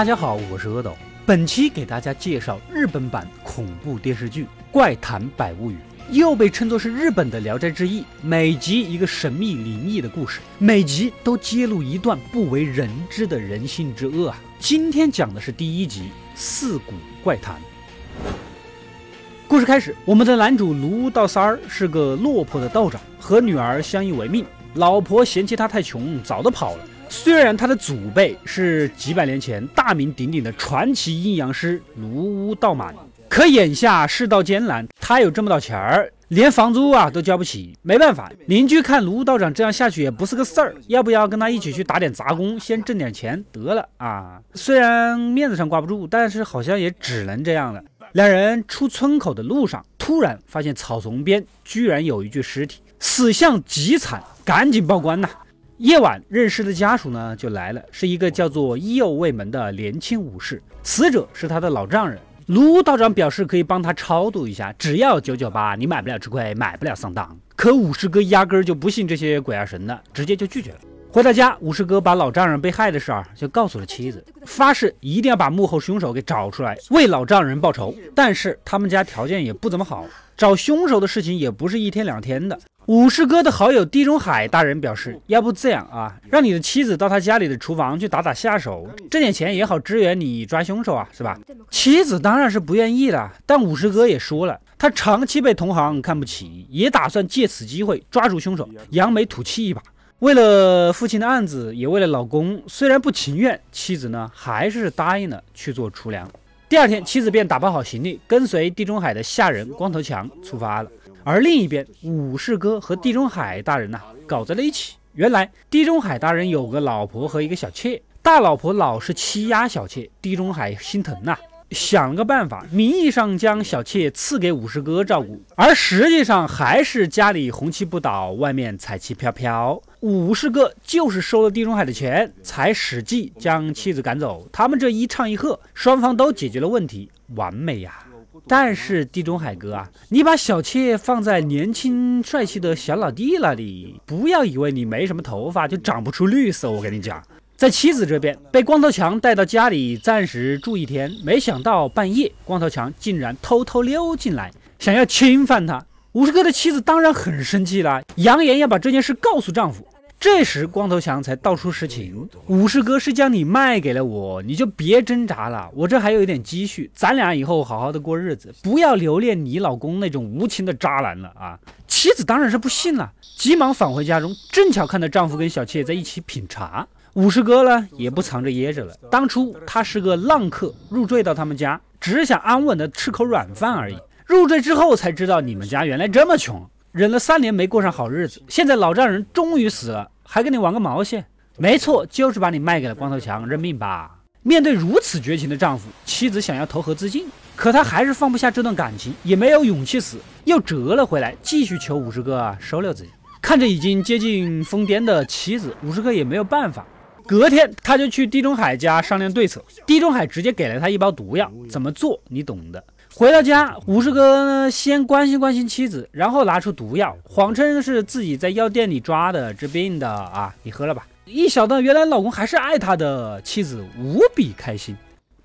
大家好，我是阿斗。本期给大家介绍日本版恐怖电视剧《怪谈百物语》，又被称作是日本的《聊斋志异》。每集一个神秘灵异的故事，每集都揭露一段不为人知的人性之恶啊！今天讲的是第一集《四谷怪谈》。故事开始，我们的男主卢道三儿是个落魄的道长，和女儿相依为命，老婆嫌弃他太穷，早都跑了。虽然他的祖辈是几百年前大名鼎鼎的传奇阴阳师卢屋道满，可眼下世道艰难，他又挣不到钱儿，连房租啊都交不起。没办法，邻居看卢道长这样下去也不是个事儿，要不要跟他一起去打点杂工，先挣点钱得了啊？虽然面子上挂不住，但是好像也只能这样了。两人出村口的路上，突然发现草丛边居然有一具尸体，死相极惨，赶紧报官呐！夜晚，认识的家属呢就来了，是一个叫做伊右卫门的年轻武士，死者是他的老丈人。卢道长表示可以帮他超度一下，只要九九八，你买不了吃亏，买不了上当。可武士哥压根儿就不信这些鬼啊神的，直接就拒绝了。回到家，武士哥把老丈人被害的事儿就告诉了妻子，发誓一定要把幕后凶手给找出来，为老丈人报仇。但是他们家条件也不怎么好，找凶手的事情也不是一天两天的。武士哥的好友地中海大人表示，要不这样啊，让你的妻子到他家里的厨房去打打下手，挣点钱也好支援你抓凶手啊，是吧？妻子当然是不愿意了，但武士哥也说了，他长期被同行看不起，也打算借此机会抓住凶手，扬眉吐气一把。为了父亲的案子，也为了老公，虽然不情愿，妻子呢还是答应了去做厨娘。第二天，妻子便打包好行李，跟随地中海的下人光头强出发了。而另一边，武士哥和地中海大人呐搞在了一起。原来，地中海大人有个老婆和一个小妾，大老婆老是欺压小妾，地中海心疼呐，想了个办法，名义上将小妾赐给武士哥照顾，而实际上还是家里红旗不倒，外面彩旗飘飘。武士哥就是收了地中海的钱，才使计将妻子赶走。他们这一唱一和，双方都解决了问题，完美呀。但是地中海哥啊，你把小妾放在年轻帅气的小老弟那里，不要以为你没什么头发就长不出绿色。我跟你讲，在妻子这边被光头强带到家里暂时住一天，没想到半夜光头强竟然偷偷溜进来，想要侵犯他。武士哥的妻子当然很生气了，扬言要把这件事告诉丈夫。这时，光头强才道出实情：武士哥是将你卖给了我，你就别挣扎了。我这还有一点积蓄，咱俩以后好好的过日子，不要留恋你老公那种无情的渣男了啊！妻子当然是不信了，急忙返回家中，正巧看到丈夫跟小妾在一起品茶。五十哥呢，也不藏着掖着了。当初他是个浪客，入赘到他们家，只想安稳的吃口软饭而已。入赘之后才知道，你们家原来这么穷。忍了三年没过上好日子，现在老丈人终于死了，还跟你玩个毛线？没错，就是把你卖给了光头强，认命吧。面对如此绝情的丈夫，妻子想要投河自尽，可她还是放不下这段感情，也没有勇气死，又折了回来，继续求五十哥收留自己。看着已经接近疯癫的妻子，五十哥也没有办法。隔天，他就去地中海家商量对策，地中海直接给了他一包毒药，怎么做你懂的。回到家，武士哥呢先关心关心妻子，然后拿出毒药，谎称是自己在药店里抓的治病的啊，你喝了吧。一想到原来老公还是爱他的，妻子无比开心。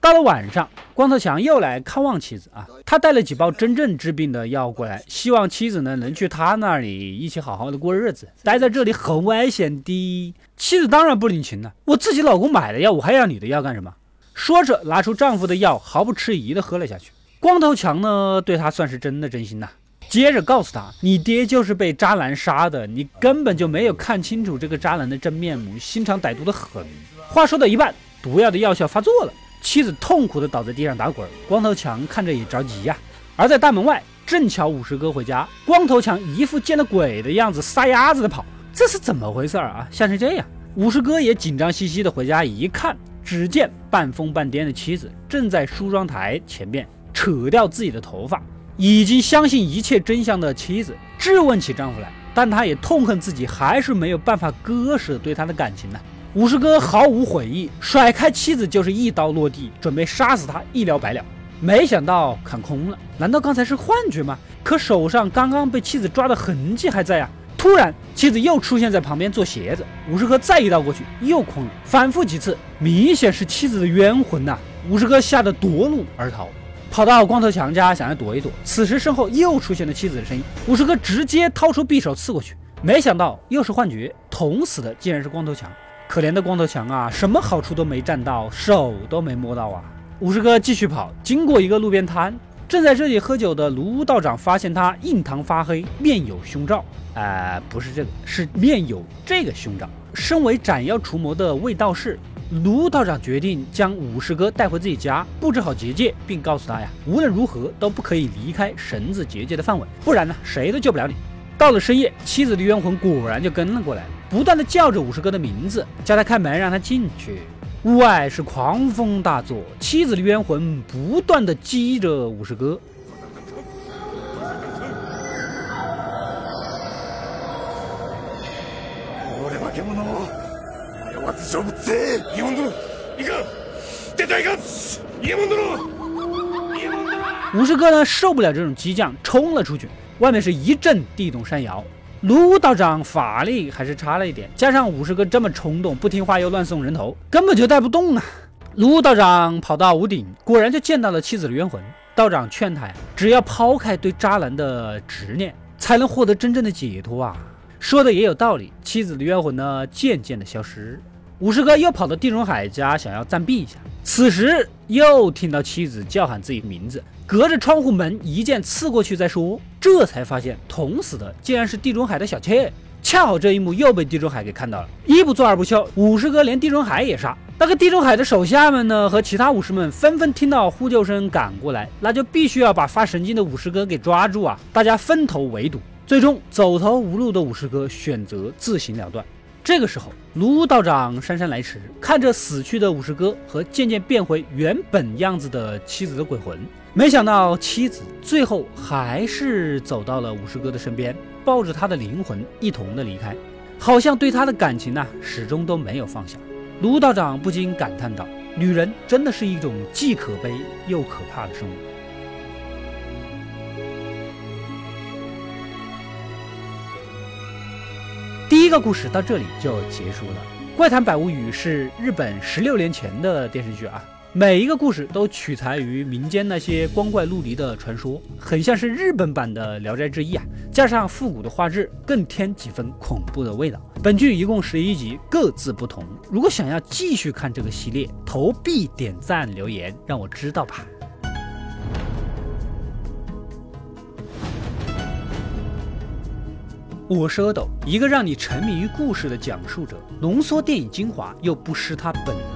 到了晚上，光头强又来看望妻子啊，他带了几包真正治病的药过来，希望妻子呢能去他那里一起好好的过日子。待在这里很危险的，妻子当然不领情了。我自己老公买的药，我还要你的药干什么？说着，拿出丈夫的药，毫不迟疑的喝了下去。光头强呢，对他算是真的真心呐。接着告诉他，你爹就是被渣男杀的，你根本就没有看清楚这个渣男的真面目，心肠歹毒的很。话说到一半，毒药的药效发作了，妻子痛苦的倒在地上打滚。光头强看着也着急呀。而在大门外，正巧武士哥回家，光头强一副见了鬼的样子，撒丫子的跑，这是怎么回事啊？像是这样，武士哥也紧张兮兮的回家一看，只见半疯半癫的妻子正在梳妆台前面。扯掉自己的头发，已经相信一切真相的妻子质问起丈夫来，但她也痛恨自己还是没有办法割舍对他的感情呢。武士哥毫无悔意，甩开妻子就是一刀落地，准备杀死她一了百了。没想到看空了，难道刚才是幻觉吗？可手上刚刚被妻子抓的痕迹还在啊！突然，妻子又出现在旁边做鞋子，武士哥再一刀过去，又空了。反复几次，明显是妻子的冤魂呐！武士哥吓得夺路而逃，跑到光头强家想要躲一躲。此时身后又出现了妻子的身影，武士哥直接掏出匕首刺过去，没想到又是幻觉，捅死的竟然是光头强。可怜的光头强啊，什么好处都没占到，手都没摸到啊！武士哥继续跑，经过一个路边摊，正在这里喝酒的卢道长发现他印堂发黑，面有凶兆。呃，不是这个，是面有这个凶兆。身为斩妖除魔的卫道士，卢道长决定将武士哥带回自己家，布置好结界，并告诉他呀，无论如何都不可以离开绳子结界的范围，不然呢，谁都救不了你。到了深夜，妻子的冤魂果然就跟了过来。不断的叫着武士哥的名字，叫他开门，让他进去。屋外是狂风大作，妻子的冤魂不断的激着武士哥。武士哥呢受不了这种激将，冲了出去。外面是一阵地动山摇。卢道长法力还是差了一点，加上武士哥这么冲动，不听话又乱送人头，根本就带不动啊！卢道长跑到屋顶，果然就见到了妻子的冤魂。道长劝他呀，只要抛开对渣男的执念，才能获得真正的解脱啊！说的也有道理。妻子的冤魂呢，渐渐的消失。武士哥又跑到地中海家，想要暂避一下。此时又听到妻子叫喊自己名字，隔着窗户门一剑刺过去再说。这才发现捅死的竟然是地中海的小妾。恰好这一幕又被地中海给看到了，一不做二不休，武士哥连地中海也杀。那个地中海的手下们呢，和其他武士们纷纷听到呼救声赶过来，那就必须要把发神经的武士哥给抓住啊！大家分头围堵，最终走投无路的武士哥选择自行了断。这个时候，卢道长姗姗来迟，看着死去的武士哥和渐渐变回原本样子的妻子的鬼魂，没想到妻子最后还是走到了武士哥的身边，抱着他的灵魂一同的离开，好像对他的感情呢始终都没有放下。卢道长不禁感叹道：“女人真的是一种既可悲又可怕的生物。”第一个故事到这里就结束了。《怪谈百物语》是日本十六年前的电视剧啊，每一个故事都取材于民间那些光怪陆离的传说，很像是日本版的《聊斋志异》啊，加上复古的画质，更添几分恐怖的味道。本剧一共十一集，各自不同。如果想要继续看这个系列，投币、点赞、留言，让我知道吧。我是阿斗，一个让你沉迷于故事的讲述者，浓缩电影精华又不失它本